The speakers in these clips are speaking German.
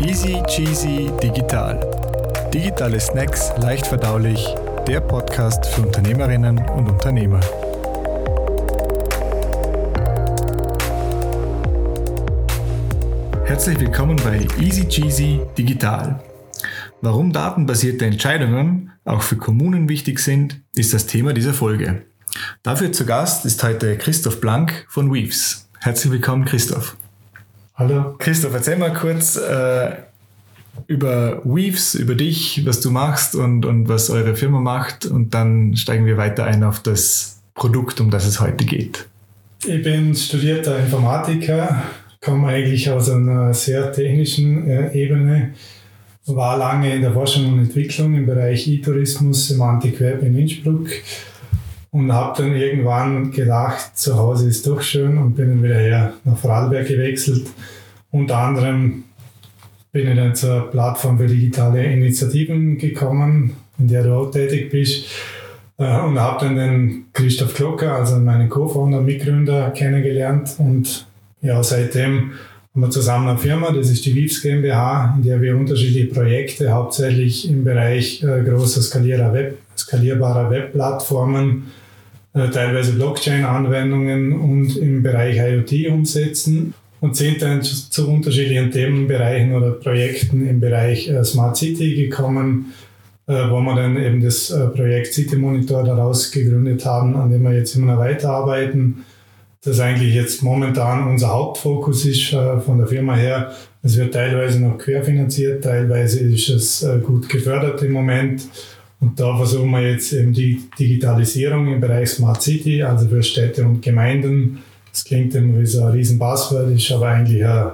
Easy Cheesy Digital. Digitale Snacks leicht verdaulich. Der Podcast für Unternehmerinnen und Unternehmer. Herzlich willkommen bei Easy Cheesy Digital. Warum datenbasierte Entscheidungen auch für Kommunen wichtig sind, ist das Thema dieser Folge. Dafür zu Gast ist heute Christoph Blank von Weaves. Herzlich willkommen, Christoph. Hallo. Christoph, erzähl mal kurz äh, über Weaves, über dich, was du machst und, und was eure Firma macht und dann steigen wir weiter ein auf das Produkt, um das es heute geht. Ich bin studierter Informatiker, komme eigentlich aus einer sehr technischen äh, Ebene, war lange in der Forschung und Entwicklung im Bereich E-Tourismus, Semantik Web in Innsbruck und habe dann irgendwann gedacht, zu Hause ist doch schön und bin dann wieder her nach Vorarlberg gewechselt. Unter anderem bin ich dann zur Plattform für digitale Initiativen gekommen, in der du auch tätig bist. Äh, und habe dann den Christoph Klocker, also meinen Co-Founder, Mitgründer, kennengelernt. Und ja, seitdem haben wir zusammen eine Firma, das ist die Weaves GmbH, in der wir unterschiedliche Projekte, hauptsächlich im Bereich äh, großer skalierbarer, Web, skalierbarer Webplattformen, teilweise Blockchain-Anwendungen und im Bereich IoT umsetzen und sind dann zu unterschiedlichen Themenbereichen oder Projekten im Bereich äh, Smart City gekommen, äh, wo wir dann eben das Projekt City Monitor daraus gegründet haben, an dem wir jetzt immer noch weiterarbeiten. Das eigentlich jetzt momentan unser Hauptfokus ist von der Firma her. Es wird teilweise noch querfinanziert, teilweise ist es gut gefördert im Moment. Und da versuchen wir jetzt eben die Digitalisierung im Bereich Smart City, also für Städte und Gemeinden. Das klingt immer wie so ein riesen Buzzword, ist aber eigentlich ein,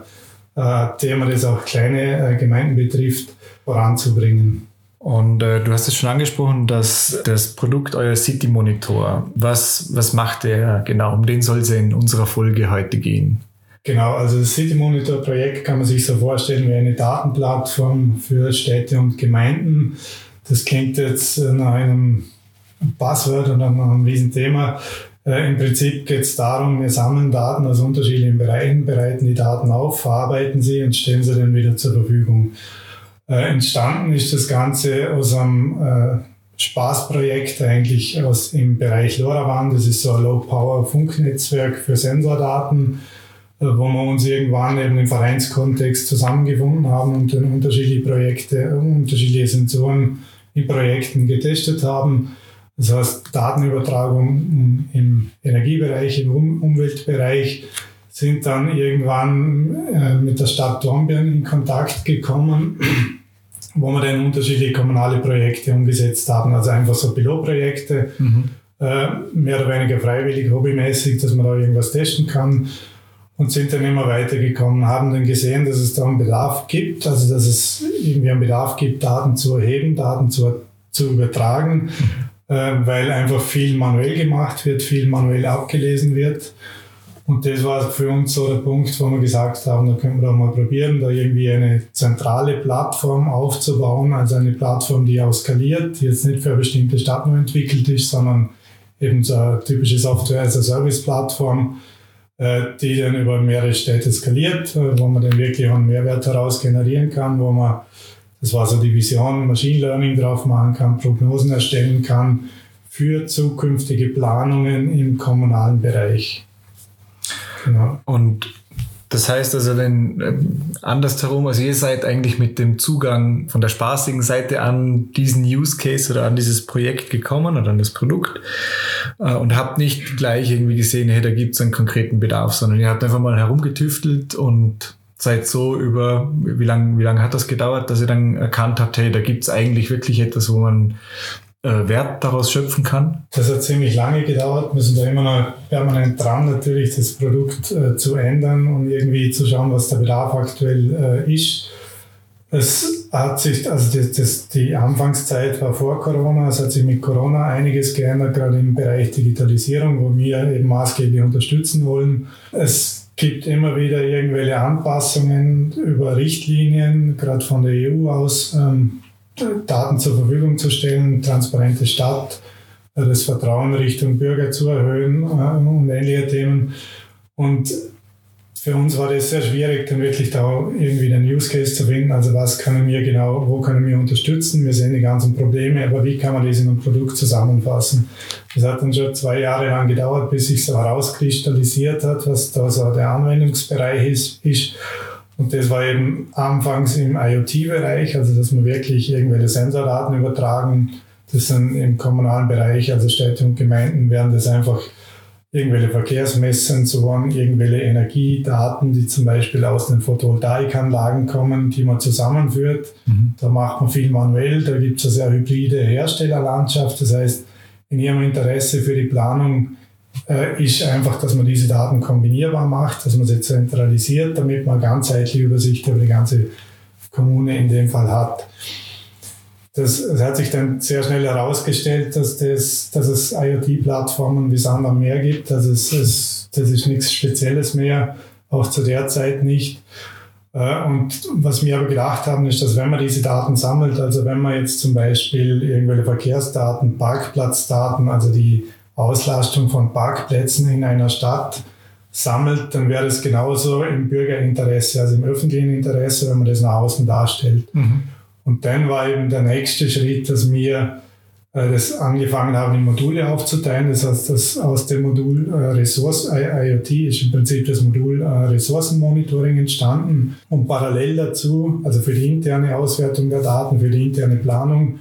ein Thema, das auch kleine äh, Gemeinden betrifft, voranzubringen. Und äh, du hast es schon angesprochen, dass das Produkt euer City Monitor, was, was macht der genau? Um den soll es in unserer Folge heute gehen. Genau, also das City Monitor Projekt kann man sich so vorstellen wie eine Datenplattform für Städte und Gemeinden das klingt jetzt nach einem Passwort und nach einem Riesenthema. Äh, Im Prinzip geht es darum, wir sammeln Daten aus unterschiedlichen Bereichen, bereiten die Daten auf, verarbeiten sie und stellen sie dann wieder zur Verfügung. Äh, entstanden ist das Ganze aus einem äh, Spaßprojekt eigentlich aus, im Bereich LoRaWAN. Das ist so ein Low-Power-Funknetzwerk für Sensordaten, äh, wo wir uns irgendwann eben im Vereinskontext zusammengefunden haben und dann unterschiedliche Projekte, unterschiedliche Sensoren in Projekten getestet haben. Das heißt, Datenübertragung im Energiebereich, im Umweltbereich sind dann irgendwann äh, mit der Stadt Dornbirn in Kontakt gekommen, wo wir dann unterschiedliche kommunale Projekte umgesetzt haben, also einfach so Pilotprojekte, mhm. äh, mehr oder weniger freiwillig, hobbymäßig, dass man da irgendwas testen kann und sind dann immer weitergekommen, haben dann gesehen, dass es da einen Bedarf gibt, also dass es irgendwie einen Bedarf gibt, Daten zu erheben, Daten zu, zu übertragen, äh, weil einfach viel manuell gemacht wird, viel manuell abgelesen wird. Und das war für uns so der Punkt, wo wir gesagt haben, da können wir doch mal probieren, da irgendwie eine zentrale Plattform aufzubauen, also eine Plattform, die auch skaliert, die jetzt nicht für eine bestimmte Stadt nur entwickelt ist, sondern eben so eine typische Software-as-a-Service-Plattform, die dann über mehrere Städte skaliert, äh, wo man dann wirklich einen Mehrwert daraus generieren kann, wo man, das war so die Vision, Machine Learning drauf machen kann, Prognosen erstellen kann für zukünftige Planungen im kommunalen Bereich. Genau. Und das heißt also dann äh, andersherum, also ihr seid eigentlich mit dem Zugang von der spaßigen Seite an diesen Use Case oder an dieses Projekt gekommen oder an das Produkt äh, und habt nicht gleich irgendwie gesehen, hey, da gibt es einen konkreten Bedarf, sondern ihr habt einfach mal herumgetüftelt und seid so über, wie lange wie lang hat das gedauert, dass ihr dann erkannt habt, hey, da gibt es eigentlich wirklich etwas, wo man äh, Wert daraus schöpfen kann? Das hat ziemlich lange gedauert. Wir sind da immer noch permanent dran, natürlich das Produkt äh, zu ändern und irgendwie zu schauen, was der Bedarf aktuell äh, ist. Es hat sich, also das, das, die Anfangszeit war vor Corona, es hat sich mit Corona einiges geändert, gerade im Bereich Digitalisierung, wo wir eben maßgeblich unterstützen wollen. Es gibt immer wieder irgendwelche Anpassungen über Richtlinien, gerade von der EU aus. Ähm, Daten zur Verfügung zu stellen, transparente Stadt, das Vertrauen Richtung Bürger zu erhöhen äh, und ähnliche Themen. Und für uns war das sehr schwierig, dann wirklich da irgendwie den Use Case zu finden. Also was können wir genau, wo können wir unterstützen? Wir sehen die ganzen Probleme, aber wie kann man das in einem Produkt zusammenfassen? Das hat dann schon zwei Jahre lang gedauert, bis sich so herauskristallisiert hat, was da so der Anwendungsbereich ist. Und das war eben anfangs im IoT-Bereich, also dass man wirklich irgendwelche Sensordaten übertragen. Das sind im kommunalen Bereich, also Städte und Gemeinden werden das einfach irgendwelche Verkehrsmesssensoren, irgendwelche Energiedaten, die zum Beispiel aus den Photovoltaikanlagen kommen, die man zusammenführt. Mhm. Da macht man viel manuell, da gibt es eine sehr hybride Herstellerlandschaft. Das heißt, in ihrem Interesse für die Planung ist einfach, dass man diese Daten kombinierbar macht, dass man sie zentralisiert, damit man ganzheitliche Übersicht über die ganze Kommune in dem Fall hat. Das, das hat sich dann sehr schnell herausgestellt, dass, das, dass es IoT-Plattformen wie Sand am Meer gibt. Also es, es, das ist nichts Spezielles mehr, auch zu der Zeit nicht. Äh, und was wir aber gedacht haben, ist, dass wenn man diese Daten sammelt, also wenn man jetzt zum Beispiel irgendwelche Verkehrsdaten, Parkplatzdaten, also die Auslastung von Parkplätzen in einer Stadt sammelt, dann wäre es genauso im Bürgerinteresse, also im öffentlichen Interesse, wenn man das nach außen darstellt. Mhm. Und dann war eben der nächste Schritt, dass wir äh, das angefangen haben, in Module aufzuteilen. Das heißt, dass aus dem Modul äh, Ressource IoT ist im Prinzip das Modul äh, Ressourcenmonitoring entstanden. Und parallel dazu, also für die interne Auswertung der Daten, für die interne Planung,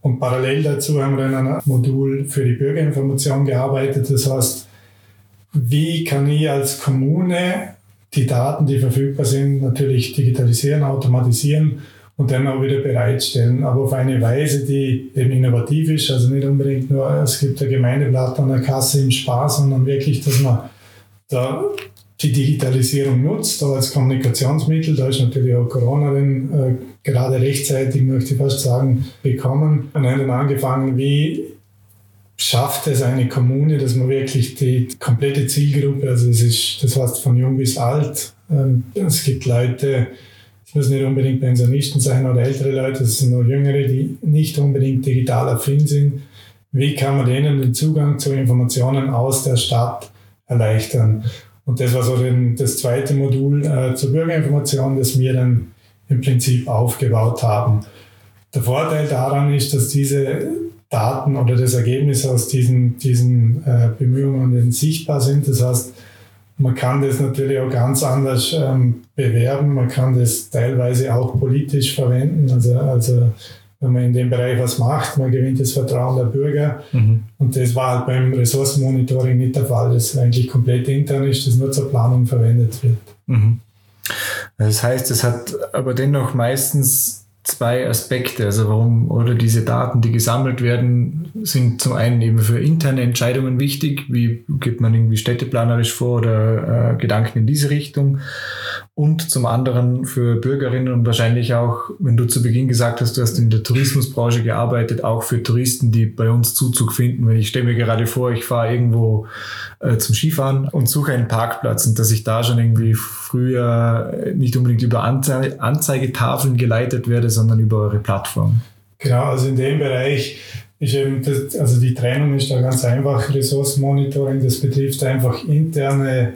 und parallel dazu haben wir in einem Modul für die Bürgerinformation gearbeitet. Das heißt, wie kann ich als Kommune die Daten, die verfügbar sind, natürlich digitalisieren, automatisieren und dann auch wieder bereitstellen, aber auf eine Weise, die eben innovativ ist, also nicht unbedingt nur, es gibt ein Gemeindeblatt an der Kasse im Spaß, sondern wirklich, dass man da die Digitalisierung nutzt, da als Kommunikationsmittel, da ist natürlich auch Corona dann äh, gerade rechtzeitig, möchte ich fast sagen, bekommen und haben dann angefangen, wie schafft es eine Kommune, dass man wirklich die komplette Zielgruppe, also es ist, das heißt von jung bis alt, ähm, es gibt Leute, es müssen nicht unbedingt Pensionisten sein oder ältere Leute, es sind nur Jüngere, die nicht unbedingt digital affin sind. Wie kann man denen den Zugang zu Informationen aus der Stadt erleichtern? Und das war so das zweite Modul äh, zur Bürgerinformation, das wir dann im Prinzip aufgebaut haben. Der Vorteil daran ist, dass diese Daten oder das Ergebnis aus diesen, diesen äh, Bemühungen sichtbar sind. Das heißt, man kann das natürlich auch ganz anders ähm, bewerben. Man kann das teilweise auch politisch verwenden. Also, also wenn man in dem Bereich was macht, man gewinnt das Vertrauen der Bürger. Mhm. Und das war halt beim Ressourcenmonitoring nicht der Fall, das eigentlich komplett intern ist, das nur zur Planung verwendet wird. Mhm. Das heißt, es hat aber dennoch meistens zwei Aspekte. Also warum oder diese Daten, die gesammelt werden, sind zum einen eben für interne Entscheidungen wichtig. Wie geht man irgendwie städteplanerisch vor oder äh, Gedanken in diese Richtung? Und zum anderen für Bürgerinnen und wahrscheinlich auch, wenn du zu Beginn gesagt hast, du hast in der Tourismusbranche gearbeitet, auch für Touristen, die bei uns Zuzug finden. Ich stelle mir gerade vor, ich fahre irgendwo äh, zum Skifahren und suche einen Parkplatz und dass ich da schon irgendwie früher nicht unbedingt über Anze Anzeigetafeln geleitet werde, sondern über eure Plattform. Genau, also in dem Bereich ist eben, das, also die Trennung ist da ganz einfach. Ressourcenmonitoring, das betrifft einfach interne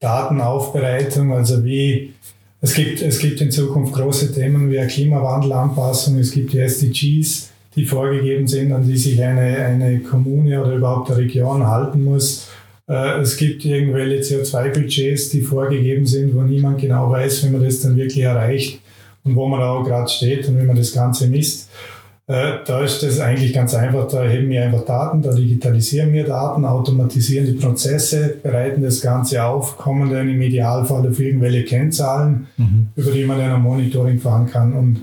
Datenaufbereitung, also wie es gibt, es gibt in Zukunft große Themen wie Klimawandelanpassung, es gibt die SDGs, die vorgegeben sind, an die sich eine, eine Kommune oder überhaupt eine Region halten muss. Äh, es gibt irgendwelche CO2-Budgets, die vorgegeben sind, wo niemand genau weiß, wie man das dann wirklich erreicht und wo man da auch gerade steht und wie man das Ganze misst. Äh, da ist das eigentlich ganz einfach. Da heben wir einfach Daten, da digitalisieren wir Daten, automatisieren die Prozesse, bereiten das Ganze auf, kommen dann im Idealfall auf irgendwelche Kennzahlen, mhm. über die man dann ein Monitoring fahren kann. Und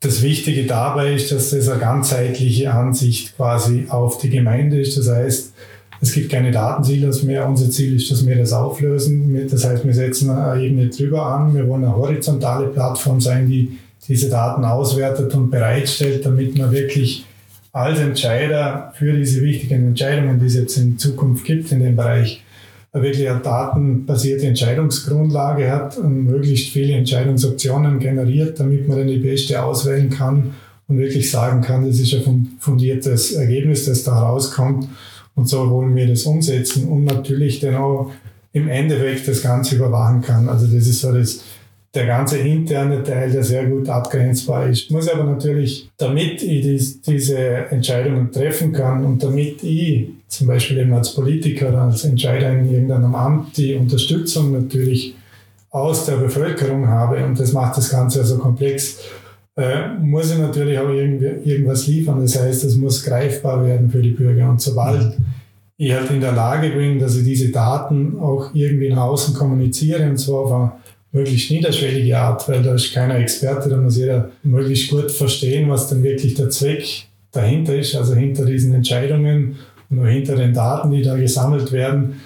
das Wichtige dabei ist, dass das eine ganzheitliche Ansicht quasi auf die Gemeinde ist. Das heißt, es gibt keine Datensilos mehr. Unser Ziel ist, dass wir das auflösen. Das heißt, wir setzen eine Ebene drüber an. Wir wollen eine horizontale Plattform sein, die diese Daten auswertet und bereitstellt, damit man wirklich als Entscheider für diese wichtigen Entscheidungen, die es jetzt in Zukunft gibt in dem Bereich, wirklich eine datenbasierte Entscheidungsgrundlage hat und möglichst viele Entscheidungsoptionen generiert, damit man dann die beste auswählen kann und wirklich sagen kann, das ist ein fundiertes Ergebnis, das da rauskommt. Und so wollen wir das umsetzen und natürlich dann auch im Endeffekt das Ganze überwachen kann. Also das ist so das, der ganze interne Teil, der sehr gut abgrenzbar ist. Ich muss aber natürlich, damit ich dies, diese Entscheidungen treffen kann und damit ich zum Beispiel eben als Politiker oder als Entscheider in irgendeinem Amt die Unterstützung natürlich aus der Bevölkerung habe und das macht das Ganze so komplex, äh, muss ich natürlich auch irgendwas liefern. Das heißt, es muss greifbar werden für die Bürger. Und sobald ich halt in der Lage bin, dass ich diese Daten auch irgendwie nach außen kommuniziere und zwar auf eine möglichst niederschwellige Art, weil da ist keiner Experte, da muss jeder möglichst gut verstehen, was denn wirklich der Zweck dahinter ist, also hinter diesen Entscheidungen und auch hinter den Daten, die da gesammelt werden,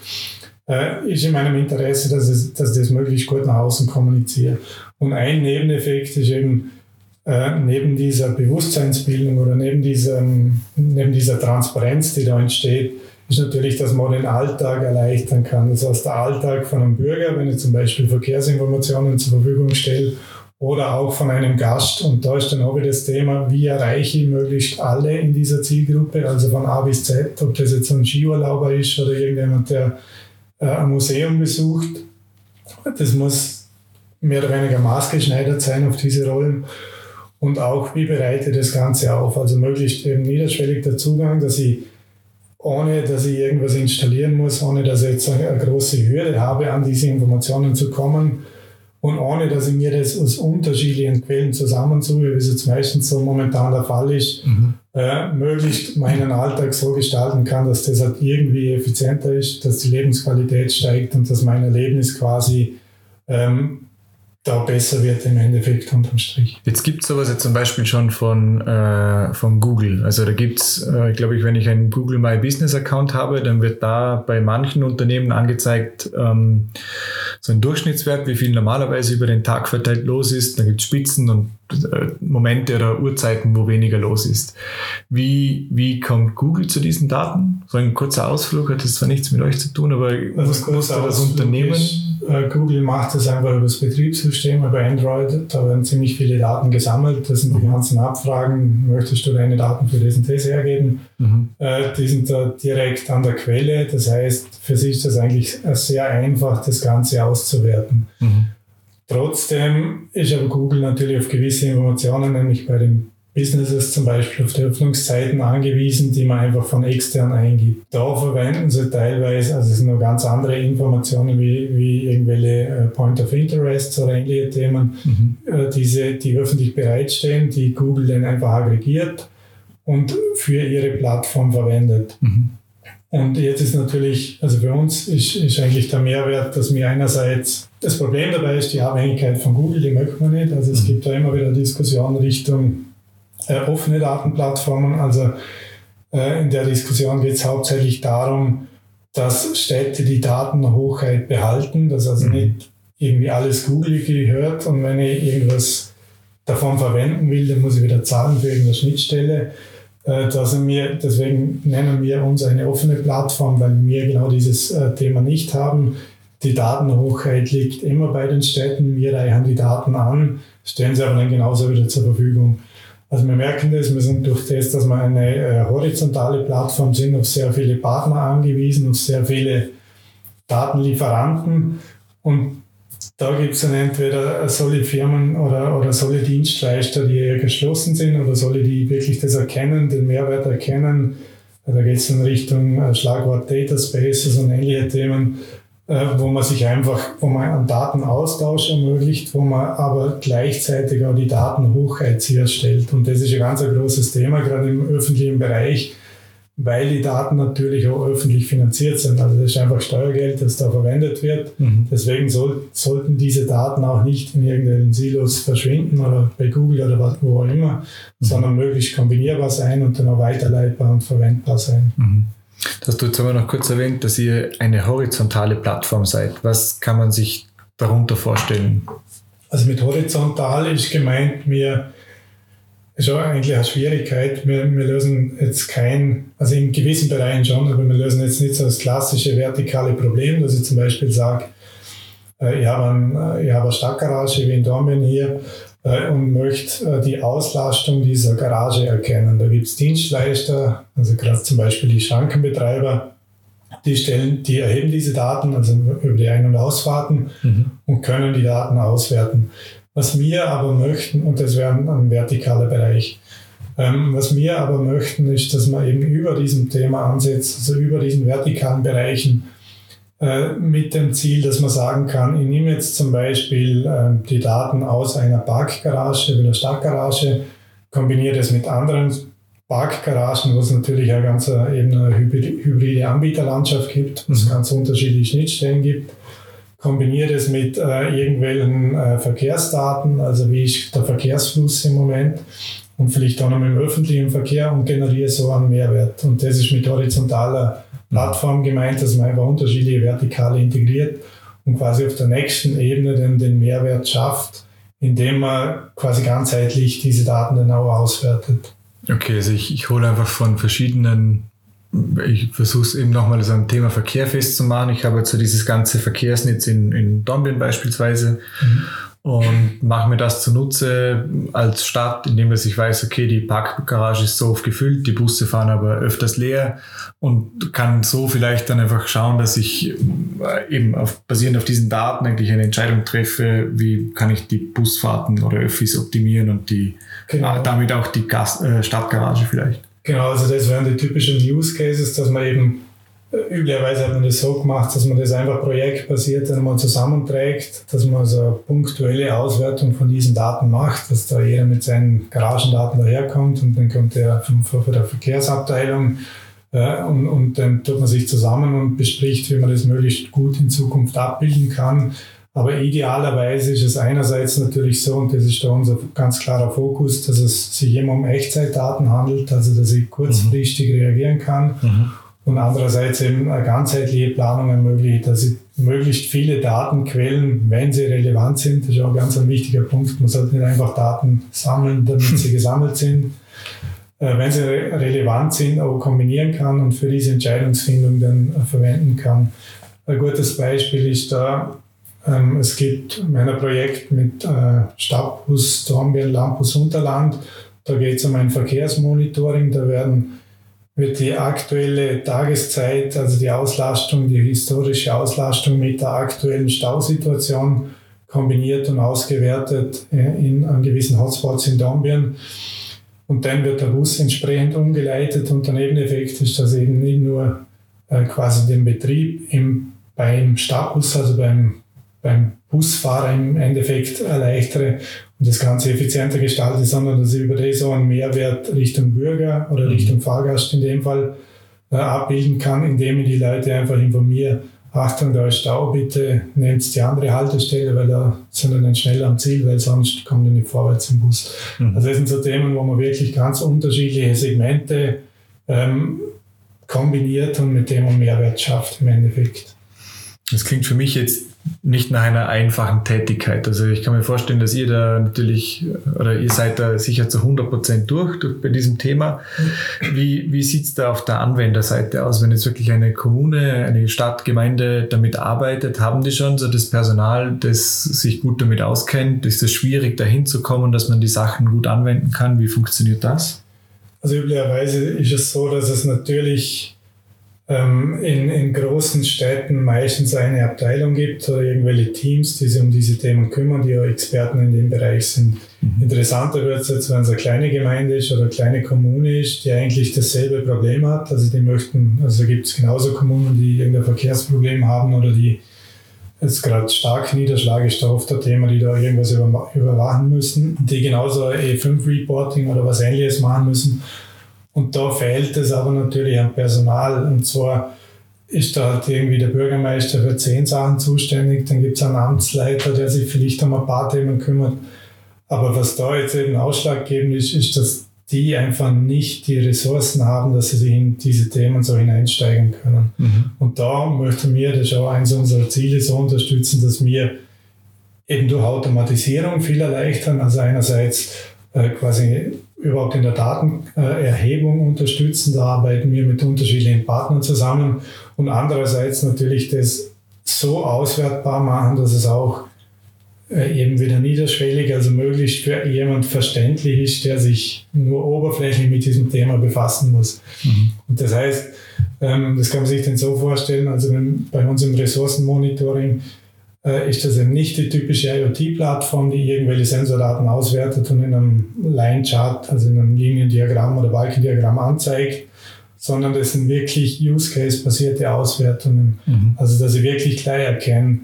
äh, ist in meinem Interesse, dass, es, dass ich das möglichst gut nach außen kommuniziere. Und ein Nebeneffekt ist eben, äh, neben dieser Bewusstseinsbildung oder neben, diesem, neben dieser Transparenz, die da entsteht, ist natürlich, dass man den Alltag erleichtern kann. Das heißt, der Alltag von einem Bürger, wenn ich zum Beispiel Verkehrsinformationen zur Verfügung stelle oder auch von einem Gast. Und da ist dann auch wieder das Thema, wie erreiche ich möglichst alle in dieser Zielgruppe, also von A bis Z, ob das jetzt ein Skiurlauber ist oder irgendjemand, der äh, ein Museum besucht. Das muss mehr oder weniger maßgeschneidert sein auf diese Rollen. Und auch, wie bereite ich das Ganze auf? Also möglichst eben niederschwellig der Zugang, dass ich ohne dass ich irgendwas installieren muss, ohne dass ich jetzt eine, große Hürde habe, an diese Informationen zu kommen und ohne dass ich mir das aus unterschiedlichen Quellen zusammensuche, wie es jetzt meistens so momentan der Fall ist, mhm. äh, möglichst meinen Alltag so gestalten kann, dass das halt irgendwie effizienter ist, dass die Lebensqualität steigt und dass mein Erlebnis quasi ähm, da besser wird im Endeffekt unterm Strich. Jetzt gibt es sowas ja zum Beispiel schon von, äh, von Google. Also da gibt es, äh, glaube ich, wenn ich einen Google My Business Account habe, dann wird da bei manchen Unternehmen angezeigt, ähm, so ein Durchschnittswert, wie viel normalerweise über den Tag verteilt los ist. Da gibt es Spitzen und äh, Momente oder Uhrzeiten, wo weniger los ist. Wie, wie kommt Google zu diesen Daten? So ein kurzer Ausflug hat das zwar nichts mit euch zu tun, aber also muss, muss da das Unternehmen... Ist, äh, Google macht das einfach über das Betriebssystem, über Android. Da werden ziemlich viele Daten gesammelt. Das sind die mhm. ganzen Abfragen. Möchtest du deine Daten für diesen Test hergeben? Mhm. Äh, die sind da direkt an der Quelle. Das heißt, für sich ist das eigentlich sehr einfach, das Ganze auszuwerten. Mhm. Trotzdem ist aber Google natürlich auf gewisse Informationen, nämlich bei den Businesses zum Beispiel auf die Öffnungszeiten angewiesen, die man einfach von extern eingibt. Da verwenden sie teilweise, also es sind noch ganz andere Informationen wie, wie irgendwelche äh, Point of Interest oder ähnliche Themen, mhm. Äh, diese, die öffentlich bereitstehen, die Google dann einfach aggregiert und für ihre Plattform verwendet. Mhm. Und jetzt ist natürlich, also für uns ist, ist eigentlich der Mehrwert, dass wir einerseits, das Problem dabei ist die Abhängigkeit von Google, die möchten wir nicht. Also es mhm. gibt da immer wieder Diskussionen Richtung äh, offene Datenplattformen. Also äh, in der Diskussion geht es hauptsächlich darum, dass Städte die Datenhochheit behalten, dass also mhm. nicht irgendwie alles Google gehört und wenn ich irgendwas davon verwenden will, dann muss ich wieder zahlen für irgendeine Schnittstelle. Äh, dass wir, deswegen nennen wir uns eine offene Plattform, weil wir genau dieses äh, Thema nicht haben. Die Datenhochheit liegt immer bei den Städten. Wir reichen die Daten an, stellen sie aber dann genauso wieder zur Verfügung. Also wir merken das, wir sind durch das, dass wir eine äh, horizontale Plattform sind, auf sehr viele Partner angewiesen, auf sehr viele Datenlieferanten und da gibt es dann entweder solche Firmen oder, oder solche Dienstleister, die eher geschlossen sind oder solche, die wirklich das erkennen, den Mehrwert erkennen. Da geht es in Richtung äh, Schlagwort Data Spaces und ähnliche Themen, wo man sich einfach, wo man einen Datenaustausch ermöglicht, wo man aber gleichzeitig auch die Datenhochheit sicherstellt. Und das ist ein ganz ein großes Thema, gerade im öffentlichen Bereich, weil die Daten natürlich auch öffentlich finanziert sind. Also das ist einfach Steuergeld, das da verwendet wird. Mhm. Deswegen soll, sollten diese Daten auch nicht in irgendwelchen Silos verschwinden oder bei Google oder was, wo auch immer, mhm. sondern möglichst kombinierbar sein und dann auch weiterleitbar und verwendbar sein. Mhm. Das du jetzt aber noch kurz erwähnt, dass ihr eine horizontale Plattform seid. Was kann man sich darunter vorstellen? Also mit horizontal ist gemeint, wir ist auch eigentlich eine Schwierigkeit. Wir, wir lösen jetzt kein, also in gewissen Bereichen schon, aber wir lösen jetzt nicht so das klassische vertikale Problem, dass ich zum Beispiel sage, äh, ich habe, ein, äh, ich habe eine Stadtgarage wie in Dornbirn hier und möchte äh, die Auslastung dieser Garage erkennen. Da gibt es Dienstleister, also gerade zum Beispiel die Schrankenbetreiber, Die, stellen, die erheben diese Daten, also über die Ein- und Ausfahrten mhm. und können die Daten auswerten. Was wir aber möchten, und das wäre ein vertikaler Bereich, ähm, was wir aber möchten, ist, dass man eben über diesem Thema ansetzt, also über diesen vertikalen Bereichen, äh, mit dem Ziel, dass man sagen kann, ich nehme jetzt zum Beispiel äh, die Daten aus einer Parkgarage, wie der Stadtgarage, kombiniere das mit anderen Parkgaragen, wo es natürlich eine ganz äh, eben eine hybride Anbieterlandschaft gibt, wo es mhm. ganz unterschiedliche Schnittstellen gibt. Kombiniere das mit äh, irgendwelchen äh, Verkehrsdaten, also wie ist der Verkehrsfluss im Moment und vielleicht auch noch mit dem öffentlichen Verkehr und generiere so einen Mehrwert. Und das ist mit horizontaler Plattform gemeint, dass man einfach unterschiedliche Vertikale integriert und quasi auf der nächsten Ebene den, den Mehrwert schafft, indem man quasi ganzheitlich diese Daten dann auch auswertet. Okay, also ich, ich hole einfach von verschiedenen, ich versuche es eben nochmal so ein Thema Verkehr festzumachen. Ich habe jetzt so dieses ganze Verkehrsnetz in, in Dornbirn beispielsweise. Mhm und mache mir das zunutze als Stadt, indem dass ich weiß, okay, die Parkgarage ist so oft gefüllt, die Busse fahren aber öfters leer und kann so vielleicht dann einfach schauen, dass ich äh, eben auf, basierend auf diesen Daten eigentlich eine Entscheidung treffe, wie kann ich die Busfahrten oder Öffis optimieren und die genau. Äh, damit auch die Gas, äh, Stadtgarage vielleicht. Genau, also das wären die typischen Use Cases, dass man eben Üblicherweise hat man das so gemacht, dass man das einfach projektbasiert einmal zusammenträgt, dass man so eine punktuelle Auswertung von diesen Daten macht, dass da jeder mit seinen Garagendaten daherkommt und dann kommt der von, der Verkehrsabteilung äh, und, und dann tut man sich zusammen und bespricht, wie man das möglichst gut in Zukunft abbilden kann. Aber idealerweise ist es einerseits natürlich so, und das ist da unser ganz klarer Fokus, dass es sich immer um Echtzeitdaten handelt, also dass ich kurzfristig mhm. reagieren kann. Mhm und andererseits eben eine ganzheitliche Planung ermöglicht, dass ich möglichst viele Datenquellen, wenn sie relevant sind, das ist auch ganz ein wichtiger Punkt, man sollte nicht einfach Daten sammeln, damit sie gesammelt sind, äh, wenn sie relevant sind, auch kombinieren kann und für diese Entscheidungsfindung dann verwenden kann. Ein gutes Beispiel ist da, ähm, es gibt mein Projekt mit äh, Stadtbus Dornbirn Lampus Unterland, da geht es um ein Verkehrsmonitoring, da werden wird die aktuelle Tageszeit, also die Auslastung, die historische Auslastung mit der aktuellen Stausituation kombiniert und ausgewertet äh, in, an gewissen Hotspots in Dornbirn. Und dann wird der Bus entsprechend umgeleitet und der Nebeneffekt ist, dass eben nicht nur äh, quasi den Betrieb im, beim Stadtbus, also beim, beim Busfahrer im Endeffekt erleichtere und das Ganze effizienter gestalte, sondern dass ich über das auch einen Mehrwert Richtung Bürger oder mhm. Richtung Fahrgast in dem Fall äh, abbilden kann, indem ich die Leute einfach informiere, Achtung, da ist Stau, bitte nehmt die andere Haltestelle, weil da sind wir dann schneller am Ziel, weil sonst kommen wir nicht vorwärts im Bus. Mhm. Also das sind so Themen, wo man wirklich ganz unterschiedliche Segmente ähm, kombiniert und mit dem einen Mehrwert schafft im Endeffekt. Das klingt für mich jetzt nicht nach einer einfachen Tätigkeit. Also ich kann mir vorstellen, dass ihr da natürlich, oder ihr seid da sicher zu 100 Prozent durch, durch bei diesem Thema. Wie, wie sieht es da auf der Anwenderseite aus, wenn jetzt wirklich eine Kommune, eine Stadt, Gemeinde damit arbeitet? Haben die schon so das Personal, das sich gut damit auskennt? Ist es schwierig, dahin zu kommen, dass man die Sachen gut anwenden kann? Wie funktioniert das? Also üblicherweise ist es so, dass es natürlich ähm, in, in großen Städten meistens eine Abteilung gibt oder irgendwelche Teams, die sich um diese Themen kümmern, die auch Experten in dem Bereich sind. Mhm. Interessanter wird es jetzt, wenn es eine kleine Gemeinde ist oder eine kleine Kommune ist, die eigentlich dasselbe Problem hat. Also die möchten, also gibt es genauso Kommunen, die irgendein Verkehrsproblem haben oder die jetzt gerade stark Niederschlag ist da oft ein Thema, die da irgendwas überwachen müssen, die genauso E5-Reporting oder was ähnliches machen müssen. Und da fehlt es aber natürlich an Personal. Und zwar ist da halt irgendwie der Bürgermeister für zehn Sachen zuständig, dann gibt es einen Amtsleiter, der sich vielleicht um ein paar Themen kümmert. Aber was da jetzt eben ausschlaggebend ist, ist, dass die einfach nicht die Ressourcen haben, dass sie sich in diese Themen so hineinsteigen können. Mhm. Und da möchten wir, das ist auch eines unserer Ziele, so unterstützen, dass wir eben durch Automatisierung viel erleichtern. Also einerseits äh, quasi überhaupt in der Datenerhebung unterstützen. Da arbeiten wir mit unterschiedlichen Partnern zusammen und andererseits natürlich das so auswertbar machen, dass es auch äh, eben wieder niederschwellig, also möglichst für jemand verständlich ist, der sich nur oberflächlich mit diesem Thema befassen muss. Mhm. Und das heißt, Ähm, das kann man sich dann so vorstellen, also wenn, bei uns im Ressourcenmonitoring ist das eben nicht die typische IoT-Plattform, die irgendwelche Sensordaten auswertet und in einem Line-Chart, also in einem Liniendiagramm oder Balkendiagramm anzeigt, sondern das sind wirklich Use-Case-basierte Auswertungen. Mhm. Also dass ich wirklich gleich erkenne,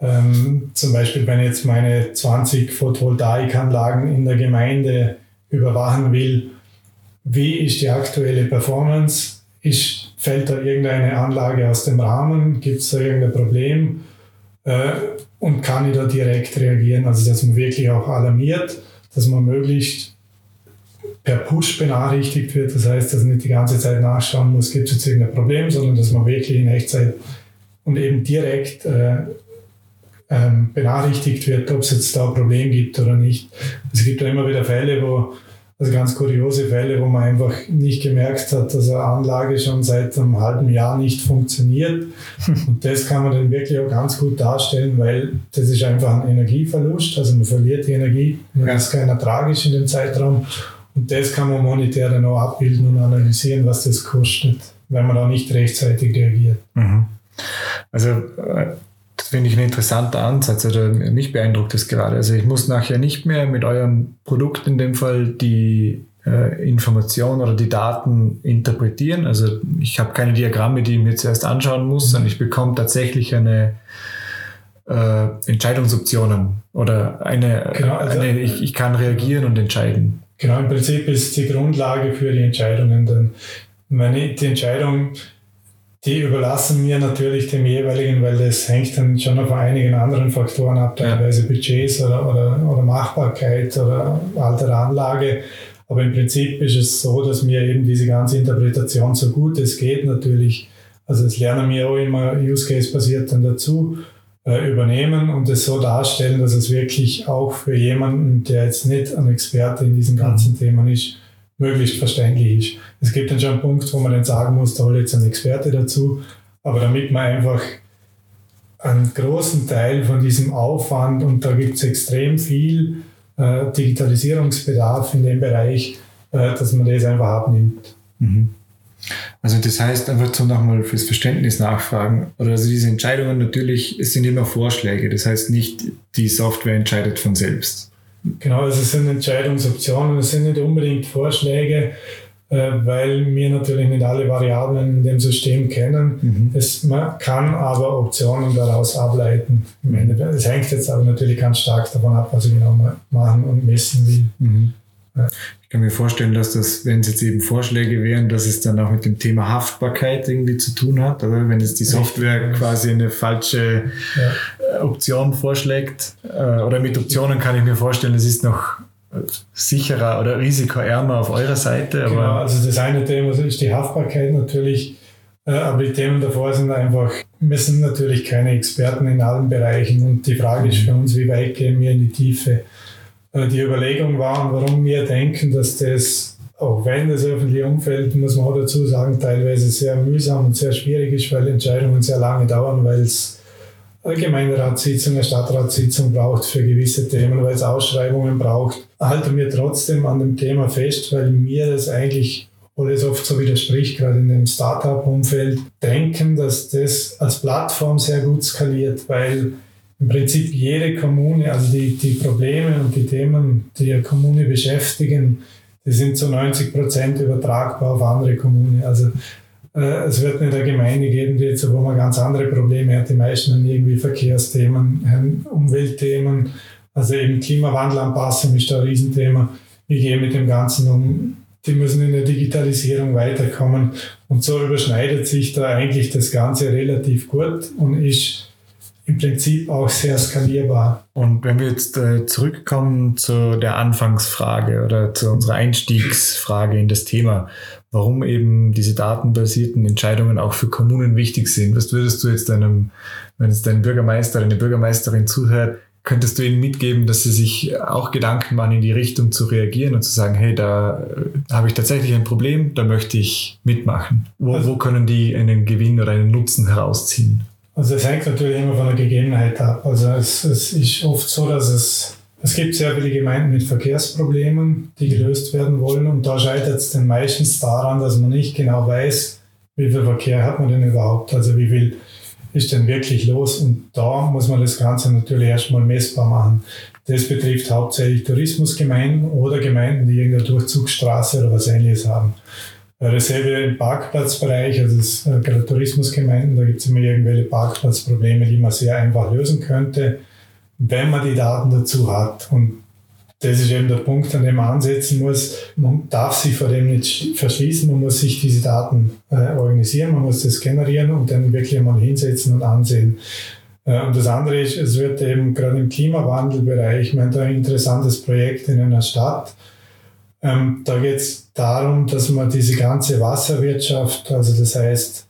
ähm, zum Beispiel, wenn ich jetzt meine 20 Photovoltaikanlagen in der Gemeinde überwachen will, wie ist die aktuelle Performance? Ist, fällt da irgendeine Anlage aus dem Rahmen? Gibt es da irgendein Problem? Äh, und kann ich da direkt reagieren? Also, dass man wirklich auch alarmiert, dass man möglichst per Push benachrichtigt wird. Das heißt, dass man nicht die ganze Zeit nachschauen muss, gibt es jetzt irgendein Problem, sondern dass man wirklich in Echtzeit und eben direkt äh, ähm, benachrichtigt wird, ob es jetzt da ein Problem gibt oder nicht. Es gibt ja immer wieder Fälle, wo, also ganz kuriose Fälle, wo man einfach nicht gemerkt hat, dass eine Anlage schon seit einem halben Jahr nicht funktioniert. Und das kann man dann wirklich auch ganz gut darstellen, weil das ist einfach ein Energieverlust, also man verliert die Energie, das ist keiner tragisch in dem Zeitraum. Und das kann man monetär dann auch abbilden und analysieren, was das kostet, wenn man da nicht rechtzeitig reagiert. Mhm. Also äh, das finde ich ein interessanter Ansatz oder mich beeindruckt das gerade. Also ich muss nachher nicht mehr mit eurem Produkt in dem Fall die äh, Information oder die Daten interpretieren. Also ich habe keine Diagramme, die ich mir zuerst anschauen muss, sondern ich bekomme tatsächlich eine äh, Entscheidungsoptionen oder eine, genau, also, eine ich, ich kann reagieren und entscheiden. Genau, im Prinzip ist die Grundlage für die Entscheidungen dann, wenn ich die Entscheidung die überlassen mir natürlich dem jeweiligen, weil das hängt dann schon auf einigen anderen Faktoren ab, teilweise Budgets oder, oder, oder Machbarkeit oder Alter Anlage. Aber im Prinzip ist es so, dass mir eben diese ganze Interpretation so gut es geht natürlich, also das lernen wir auch immer Use Case basiert dann dazu, äh, übernehmen und es so darstellen, dass es wirklich auch für jemanden, der jetzt nicht ein Experte in diesem ganzen mhm. Thema ist, möglichst verständlich ist. Es gibt dann schon einen Punkt, wo man dann sagen muss, da hole jetzt ein Experte dazu, aber damit man einfach einen großen Teil von diesem Aufwand, und da gibt es extrem viel äh, Digitalisierungsbedarf in dem Bereich, äh, dass man das einfach abnimmt. Mhm. Also das heißt einfach so nochmal fürs Verständnis nachfragen. Oder also diese Entscheidungen natürlich, es sind immer Vorschläge. Das heißt nicht, die Software entscheidet von selbst. Genau, also es sind Entscheidungsoptionen, es sind nicht unbedingt Vorschläge, äh, weil wir natürlich nicht alle Variablen in dem System kennen. Mhm. Es, man kann aber Optionen daraus ableiten. Es hängt jetzt aber natürlich ganz stark davon ab, was ich genau machen und messen will. Mhm. Ich kann mir vorstellen, dass das, wenn es jetzt eben Vorschläge wären, dass es dann auch mit dem Thema Haftbarkeit irgendwie zu tun hat. Oder wenn jetzt die Software quasi eine falsche ja. Äh, Option vorschlägt. Äh, oder mit Optionen kann ich mir vorstellen, es ist noch sicherer oder risikoärmer auf eurer Seite. Aber genau, also das eine Thema ist die Haftbarkeit natürlich. Äh, aber die Themen davor sind einfach, wir sind natürlich keine Experten in allen Bereichen und die Frage ist für uns, wie weit gehen wir in die Tiefe. Äh, die Überlegung war, warum wir denken, dass das, auch wenn das öffentliche Umfeld, muss man auch dazu sagen, teilweise sehr mühsam und sehr schwierig ist, weil Entscheidungen sehr lange dauern, weil es eine Gemeinderatssitzung, eine Stadtratssitzung braucht für gewisse Themen, weil es Ausschreibungen braucht, halten wir trotzdem an dem Thema fest, weil mir das eigentlich obwohl es oft so widerspricht, gerade in dem Startup-Umfeld, denken, dass das als Plattform sehr gut skaliert, weil im Prinzip jede Kommune, also die, die Probleme und die Themen, die eine Kommune beschäftigen, die sind zu 90 Prozent übertragbar auf andere Kommunen. Also äh, es wird nicht eine Gemeinde geben, die jetzt, wo man ganz andere Probleme hat. Die meisten haben irgendwie Verkehrsthemen, Umweltthemen, also eben Klimawandelanpassung ist da ein Riesenthema. Wie gehen mit dem Ganzen um? Die müssen in der Digitalisierung weiterkommen. Und so überschneidet sich da eigentlich das Ganze relativ gut und ist im Prinzip auch sehr skalierbar. Und wenn wir jetzt äh, zurückkommen zu der Anfangsfrage oder zu unserer Einstiegsfrage in das Thema, warum eben diese datenbasierten Entscheidungen auch für Kommunen wichtig sind, was würdest du jetzt deinem, wenn jetzt dein Bürgermeister, deine Bürgermeisterin zuhört, könntest du ihnen mitgeben, dass sie sich auch Gedanken machen, in die Richtung zu reagieren und zu sagen, hey, da äh, habe ich tatsächlich ein Problem, da möchte ich mitmachen. Wo, also, wo können die einen Gewinn oder einen Nutzen herausziehen? Also es hängt natürlich immer von der Gegebenheit ab. Also es, es ist oft so, dass es, es gibt sehr viele Gemeinden mit Verkehrsproblemen, die gelöst werden wollen und da scheitert es dann meistens daran, dass man nicht genau weiß, wie viel Verkehr hat man denn überhaupt, also wie viel ist denn wirklich los und da muss man das Ganze natürlich erstmal messbar machen. Das betrifft hauptsächlich Tourismusgemeinden oder Gemeinden, die irgendeine Durchzugsstraße oder was ähnliches haben. Dasselbe im Parkplatzbereich, also das, äh, gerade Tourismusgemeinden, da gibt es immer irgendwelche Parkplatzprobleme, die man sehr einfach lösen könnte, wenn man die Daten dazu hat. Und das ist eben der Punkt, an dem man ansetzen muss. Man darf sich vor dem nicht verschließen, man muss sich diese Daten äh, organisieren, man muss das generieren und dann wirklich einmal hinsetzen und ansehen. Äh, und das andere ist, es wird eben gerade im Klimawandelbereich, ich meine, da ein interessantes Projekt in einer Stadt. Ähm, da geht es darum, dass man diese ganze Wasserwirtschaft, also das heißt,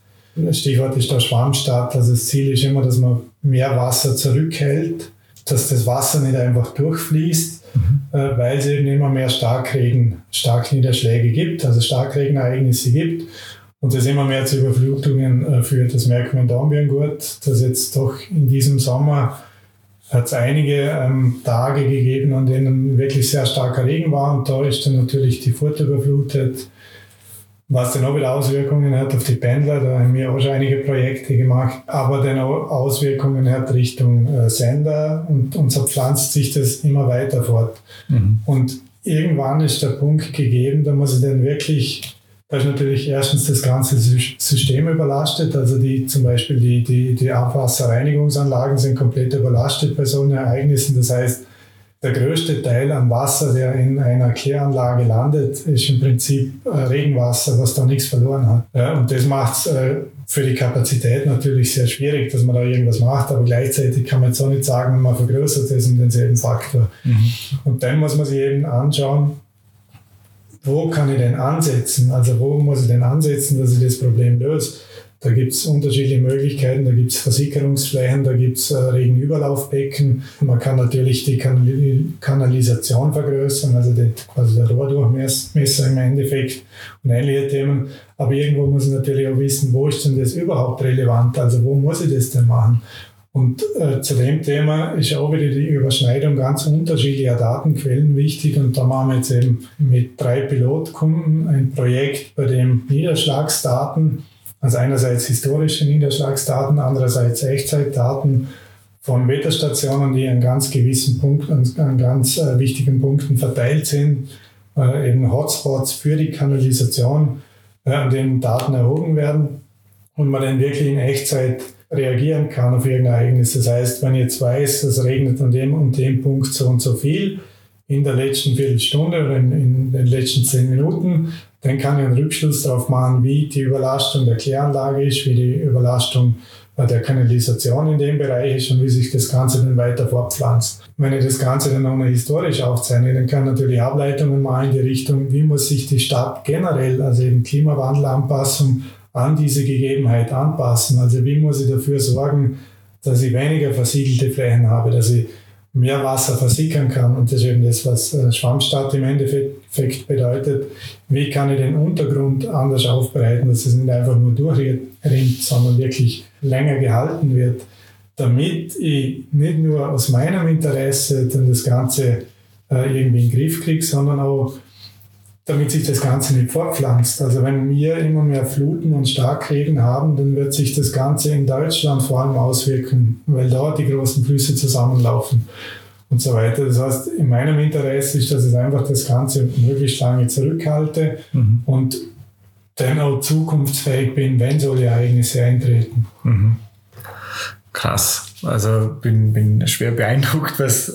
Stichwort ist der Schwammstadt, also das Ziel ist immer, dass man mehr Wasser zurückhält, dass das Wasser nicht einfach durchfließt, mhm. äh, weil es eben immer mehr Starkregen, Starkniederschläge gibt, also Starkregenereignisse gibt und das immer mehr zu Überflutungen äh, führt. Das merkt man in Dornbirn gut, dass jetzt doch in diesem Sommer hat es einige ähm, Tage gegeben, an denen wirklich sehr starker Regen war und da ist dann natürlich die Furt überflutet, was dann auch wieder Auswirkungen hat auf die Pendler. Da haben wir auch schon einige Projekte gemacht, aber dann auch Auswirkungen hat Richtung äh, Sender und, und so pflanzt sich das immer weiter fort. Mhm. Und irgendwann ist der Punkt gegeben, da muss ich dann wirklich da ist natürlich erstens das ganze System überlastet. Also die zum Beispiel die, die, die Abwasserreinigungsanlagen sind komplett überlastet bei solchen Ereignissen. Das heißt, der größte Teil an Wasser, der in einer Kläranlage landet, ist im Prinzip äh, Regenwasser, was da nichts verloren hat. Ja, und das macht es äh, für die Kapazität natürlich sehr schwierig, dass man da irgendwas macht, aber gleichzeitig kann man jetzt auch nicht sagen, man vergrößert es um denselben Faktor. Mhm. Und dann muss man sich eben anschauen, wo kann ich denn ansetzen? Also wo muss ich denn ansetzen, dass ich das Problem löse? Da gibt es unterschiedliche Möglichkeiten, da gibt es Versickerungsflächen, da gibt es äh, Regenüberlaufbecken. Man kann natürlich die Kanal Kanalisation vergrößern, also den, quasi der Rohrdurchmesser im Endeffekt und ähnliche Themen. Aber irgendwo muss ich natürlich auch wissen, wo ist denn das überhaupt relevant? Also wo muss ich das denn machen? Und äh, zu dem Thema ist auch wieder die Überschneidung ganz unterschiedlicher Datenquellen wichtig. Und da machen wir jetzt eben mit drei Pilotkunden ein Projekt, bei dem Niederschlagsdaten, also einerseits historische Niederschlagsdaten, andererseits Echtzeitdaten von Wetterstationen, die an ganz gewissen Punkten, an ganz äh, wichtigen Punkten verteilt sind, äh, eben Hotspots für die Kanalisation, äh, an denen Daten erhoben werden. Und man dann wirklich in Echtzeit reagieren kann auf irgendein Ereignis. Das heißt, wenn ich jetzt weiß, es regnet an dem und dem Punkt so und so viel in der letzten Viertelstunde oder in, in den letzten zehn Minuten, dann kann ich einen Rückschluss darauf machen, wie die Überlastung der Kläranlage ist, wie die Überlastung der Kanalisation in dem Bereich ist und wie sich das Ganze dann weiter fortpflanzt. Wenn ich das Ganze dann auch noch historisch aufzeichne, dann kann ich natürlich Ableitungen machen in die Richtung, wie muss sich die Stadt generell, also eben Klimawandelanpassung, an diese Gegebenheit anpassen. Also wie muss ich dafür sorgen, dass ich weniger versiegelte Flächen habe, dass ich mehr Wasser versickern kann. Und das ist eben das, was äh, Schwammstadt im Endeffekt bedeutet. Wie kann ich den Untergrund anders aufbereiten, dass es nicht einfach nur durchrinnt, sondern wirklich länger gehalten wird, damit ich nicht nur aus meinem Interesse dann das Ganze äh, irgendwie in den Griff kriege, sondern auch damit sich das Ganze nicht fortpflanzt. Also wenn wir immer mehr Fluten und Starkregen haben, dann wird sich das Ganze in Deutschland vor allem auswirken, weil dort die großen Flüsse zusammenlaufen und so weiter. Das heißt, in meinem Interesse ist, dass ich einfach das Ganze möglichst lange zurückhalte mhm. und dann auch zukunftsfähig bin, wenn solche Ereignisse eintreten. Mhm. Krass. Also bin, bin schwer beeindruckt, was,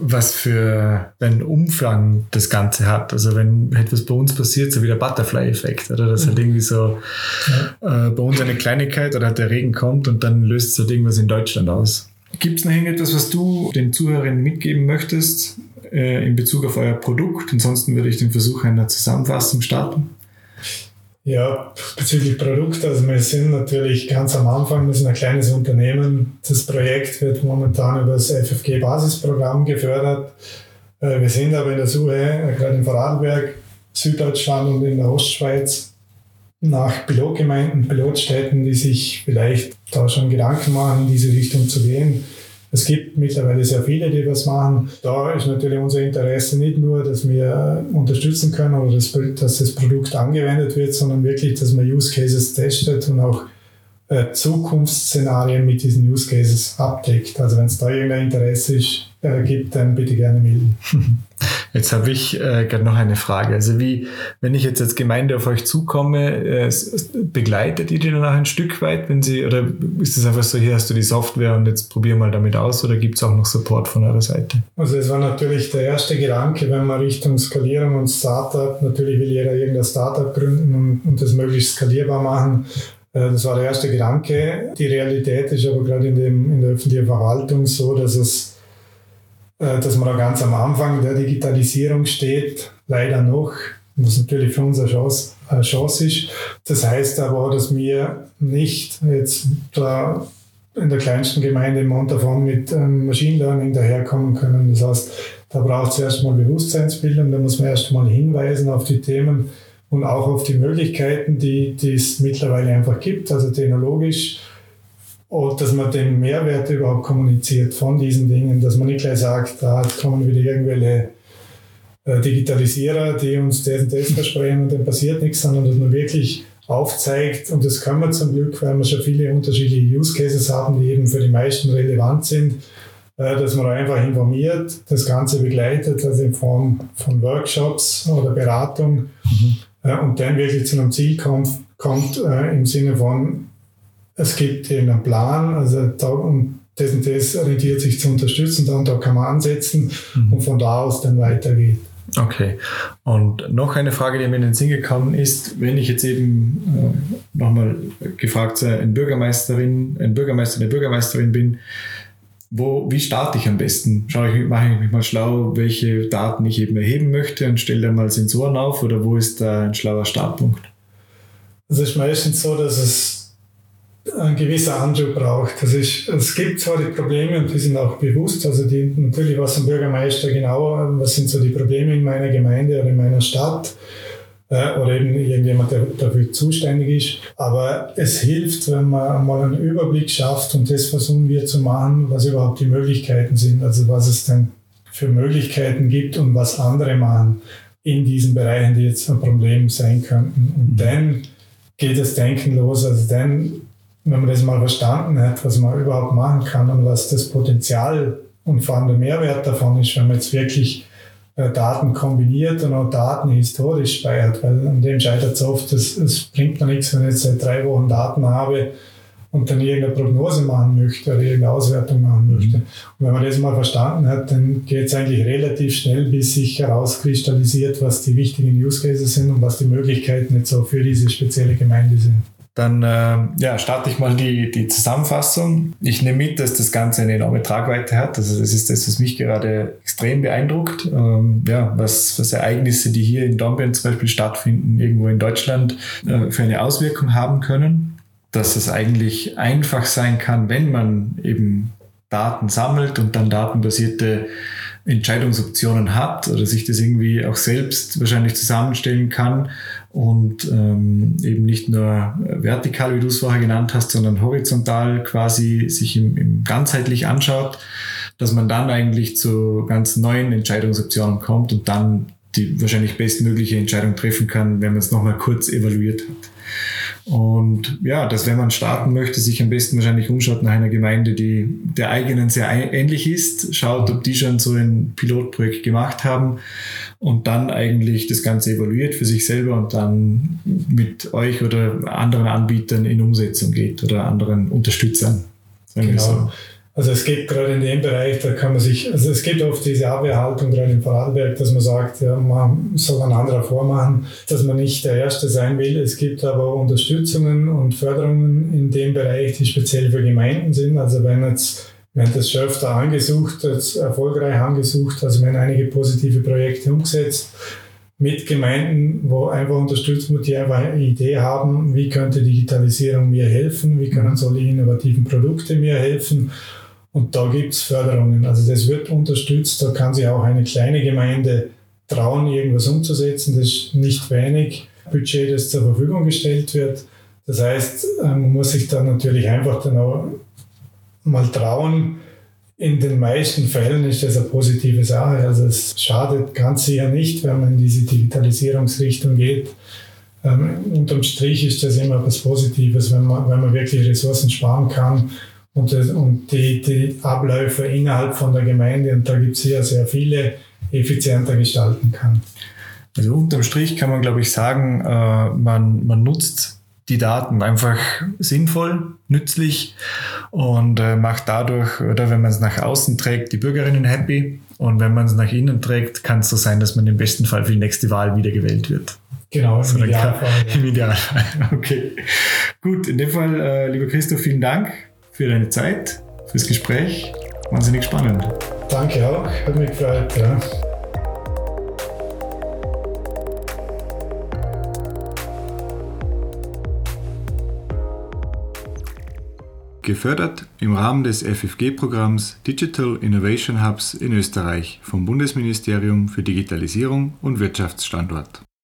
was für einen Umfang das Ganze hat. Also wenn etwas bei uns passiert, so wie der Butterfly-Effekt, oder? Das ist halt irgendwie so ja. äh, bei uns eine Kleinigkeit oder der Regen kommt und dann löst es halt irgendwas in Deutschland aus. Gibt es noch irgendetwas, was du den Zuhörern mitgeben möchtest äh, in Bezug auf euer Produkt? Ansonsten würde ich den Versuch einer Zusammenfassung starten. Ja, bezüglich Produkt, also wir sind natürlich ganz am Anfang, wir sind ein kleines Unternehmen. Das Projekt wird momentan über das FFG-Basisprogramm gefördert. Äh, wir sind aber in der Suche, äh, gerade in Vorarlberg, Süddeutschland und in der Ostschweiz, nach Pilotgemeinden, Pilotstädten, die sich vielleicht da schon Gedanken machen, in diese Richtung zu gehen. Es gibt mittlerweile sehr viele, die was machen. Da ist natürlich unser Interesse nicht nur, dass wir unterstützen können oder das, dass das Produkt angewendet wird, sondern wirklich, dass man Use Cases testet und auch äh, Zukunftsszenarien mit diesen Use Cases abdeckt. Also wenn es da irgendein Interesse ist, äh, gibt, dann bitte gerne melden. Jetzt habe ich äh, gerade noch eine Frage. Also wie, wenn ich jetzt als Gemeinde auf euch zukomme, äh, begleitet ihr die dann auch ein Stück weit, wenn sie, oder ist es einfach so, hier hast du die Software und jetzt probier mal damit aus oder gibt es auch noch Support von eurer Seite? Also es war natürlich der erste Gedanke, wenn man Richtung Skalierung und Startup, natürlich will jeder irgendein Startup gründen und, und das möglichst skalierbar machen. Äh, das war der erste Gedanke. Die Realität ist aber gerade in, dem, in der öffentlichen Verwaltung so, dass es äh, dass man da ganz am Anfang der Digitalisierung steht, leider noch, was natürlich für uns eine Chance, eine Chance ist. Das heißt aber auch, dass wir nicht jetzt da in der kleinsten Gemeinde in Montafon mit ähm, Machine Learning daherkommen können. Das heißt, da braucht es erstmal Bewusstseinsbildung, da muss man erstmal hinweisen auf die Themen und auch auf die Möglichkeiten, die, die es mittlerweile einfach gibt, also technologisch und dass man den Mehrwert überhaupt kommuniziert von diesen Dingen, dass man nicht gleich sagt, da kommen wieder irgendwelche äh, Digitalisierer, die uns das und das versprechen und dann passiert nichts, sondern dass man wirklich aufzeigt, und das kann man zum Glück, weil wir schon viele unterschiedliche Use Cases haben, die eben für die meisten relevant sind, äh, dass man einfach informiert, das Ganze begleitet, also in Form von Workshops oder Beratung mhm. Äh, und dann wirklich zu einem Ziel kommt, kommt im Sinne von, es gibt einen Plan, also da, um das und das orientiert sich zu unterstützen, dann da kann man ansetzen mhm. und von da aus dann weitergeht. Okay. Und noch eine Frage, die mir in den Sinn gekommen ist, wenn ich jetzt eben äh, nochmal gefragt sei, ein Bürgermeisterin, ein Bürgermeister, eine Bürgermeisterin bin, wo, wie starte ich am besten? Schaue ich, mache ich mich mal schlau, welche Daten ich eben erheben möchte und stelle da mal Sensoren auf oder wo ist da ein schlauer Startpunkt? Also es ist meistens so, dass es ein gewisser Anschub braucht. Also ich, es gibt zwar die Probleme und die sind auch bewusst, also die, natürlich was ein Bürgermeister genau, was sind so die Probleme in meiner Gemeinde oder in meiner Stadt oder eben irgendjemand, der dafür zuständig ist. Aber es hilft, wenn man mal einen Überblick schafft und das versuchen wir zu machen, was überhaupt die Möglichkeiten sind, also was es denn für Möglichkeiten gibt und was andere machen in diesen Bereichen, die jetzt ein Problem sein könnten. Und mhm. dann geht das Denken los, also dann wenn man das mal verstanden hat, was man überhaupt machen kann und was das Potenzial und vor allem der Mehrwert davon ist, wenn man jetzt wirklich äh, Daten kombiniert und auch Daten historisch speichert, weil an dem scheitert es oft, es bringt mir nichts, wenn ich jetzt seit drei Wochen Daten habe und dann irgendeine Prognose machen möchte oder irgendeine Auswertung machen möchte. Und wenn man das mal verstanden hat, dann geht es eigentlich relativ schnell, bis sich herauskristallisiert, was die wichtigen Use Cases sind und was die Möglichkeiten jetzt auch für diese spezielle Gemeinde sind. Dann äh, ja, starte ich mal die, die Zusammenfassung. Ich nehme mit, dass das Ganze eine enorme Tragweite hat. Also das ist das, was mich gerade extrem beeindruckt. Ähm, ja, was, was Ereignisse, die hier in Dornbirn zum Beispiel stattfinden, irgendwo in Deutschland, äh, für eine Auswirkung haben können. Dass es eigentlich einfach sein kann, wenn man eben Daten sammelt und dann datenbasierte Entscheidungsoptionen hat oder sich das irgendwie auch selbst wahrscheinlich zusammenstellen kann und ähm, eben nicht nur vertikal, wie du es vorher genannt hast, sondern horizontal quasi sich im, im ganzheitlich anschaut, dass man dann eigentlich zu ganz neuen Entscheidungsoptionen kommt und dann die wahrscheinlich bestmögliche Entscheidung treffen kann, wenn man es nochmal kurz evaluiert hat. Und ja, dass wenn man starten möchte, sich am besten wahrscheinlich umschaut nach einer Gemeinde, die der eigenen sehr ähnlich ist, schaut, ob die schon so ein Pilotprojekt gemacht haben und dann eigentlich das Ganze evaluiert für sich selber und dann mit euch oder anderen Anbietern in Umsetzung geht oder anderen Unterstützern. Genau. So. Also es gibt gerade in dem Bereich, da kann man sich, also es gibt oft diese Abwehrhaltung gerade im Vorarlberg, dass man sagt, ja, man soll ein anderer vormachen, dass man nicht der Erste sein will. Es gibt aber Unterstützungen und Förderungen in dem Bereich, die speziell für Gemeinden sind. Also wenn jetzt haben das schon öfter angesucht, jetzt erfolgreich angesucht, also haben einige positive Projekte umgesetzt mit Gemeinden, wo einfach unterstützt wird, die einfach eine Idee haben, wie könnte Digitalisierung mir helfen, wie können solche innovativen Produkte mir helfen und da gibt es Förderungen. Also das wird unterstützt. Da kann sich auch eine kleine Gemeinde trauen, irgendwas umzusetzen. Das ist nicht wenig Budget, das zur Verfügung gestellt wird. Das heißt, äh, man muss sich dann natürlich einfach dann auch mal trauen, in den meisten Fällen ist das eine positive Sache. Also es schadet ganz sicher nicht, wenn man in diese Digitalisierungsrichtung geht. Ähm, unterm Strich ist das immer etwas Positives, wenn man, wenn man wirklich Ressourcen sparen kann und, und die, die Abläufe innerhalb von der Gemeinde, und da gibt es hier sehr viele, effizienter gestalten kann. Also unterm Strich kann man, glaube ich, sagen, äh, man, man nutzt die Daten einfach sinnvoll, nützlich und äh, macht dadurch, oder wenn man es nach außen trägt, die Bürgerinnen happy und wenn man es nach innen trägt, kann es so sein, dass man im besten Fall für die nächste Wahl wiedergewählt wird. Genau, im kann- Idealfall. Im Idealfall. Okay. Gut, in dem Fall, äh, lieber Christoph, vielen Dank für deine Zeit, fürs Gespräch. Wahnsinnig spannend. Danke auch, hat mich gefreut. Ja. Gefördert im Rahmen des FFG-Programms Digital Innovation Hubs in Österreich vom Bundesministerium für Digitalisierung und Wirtschaftsstandort.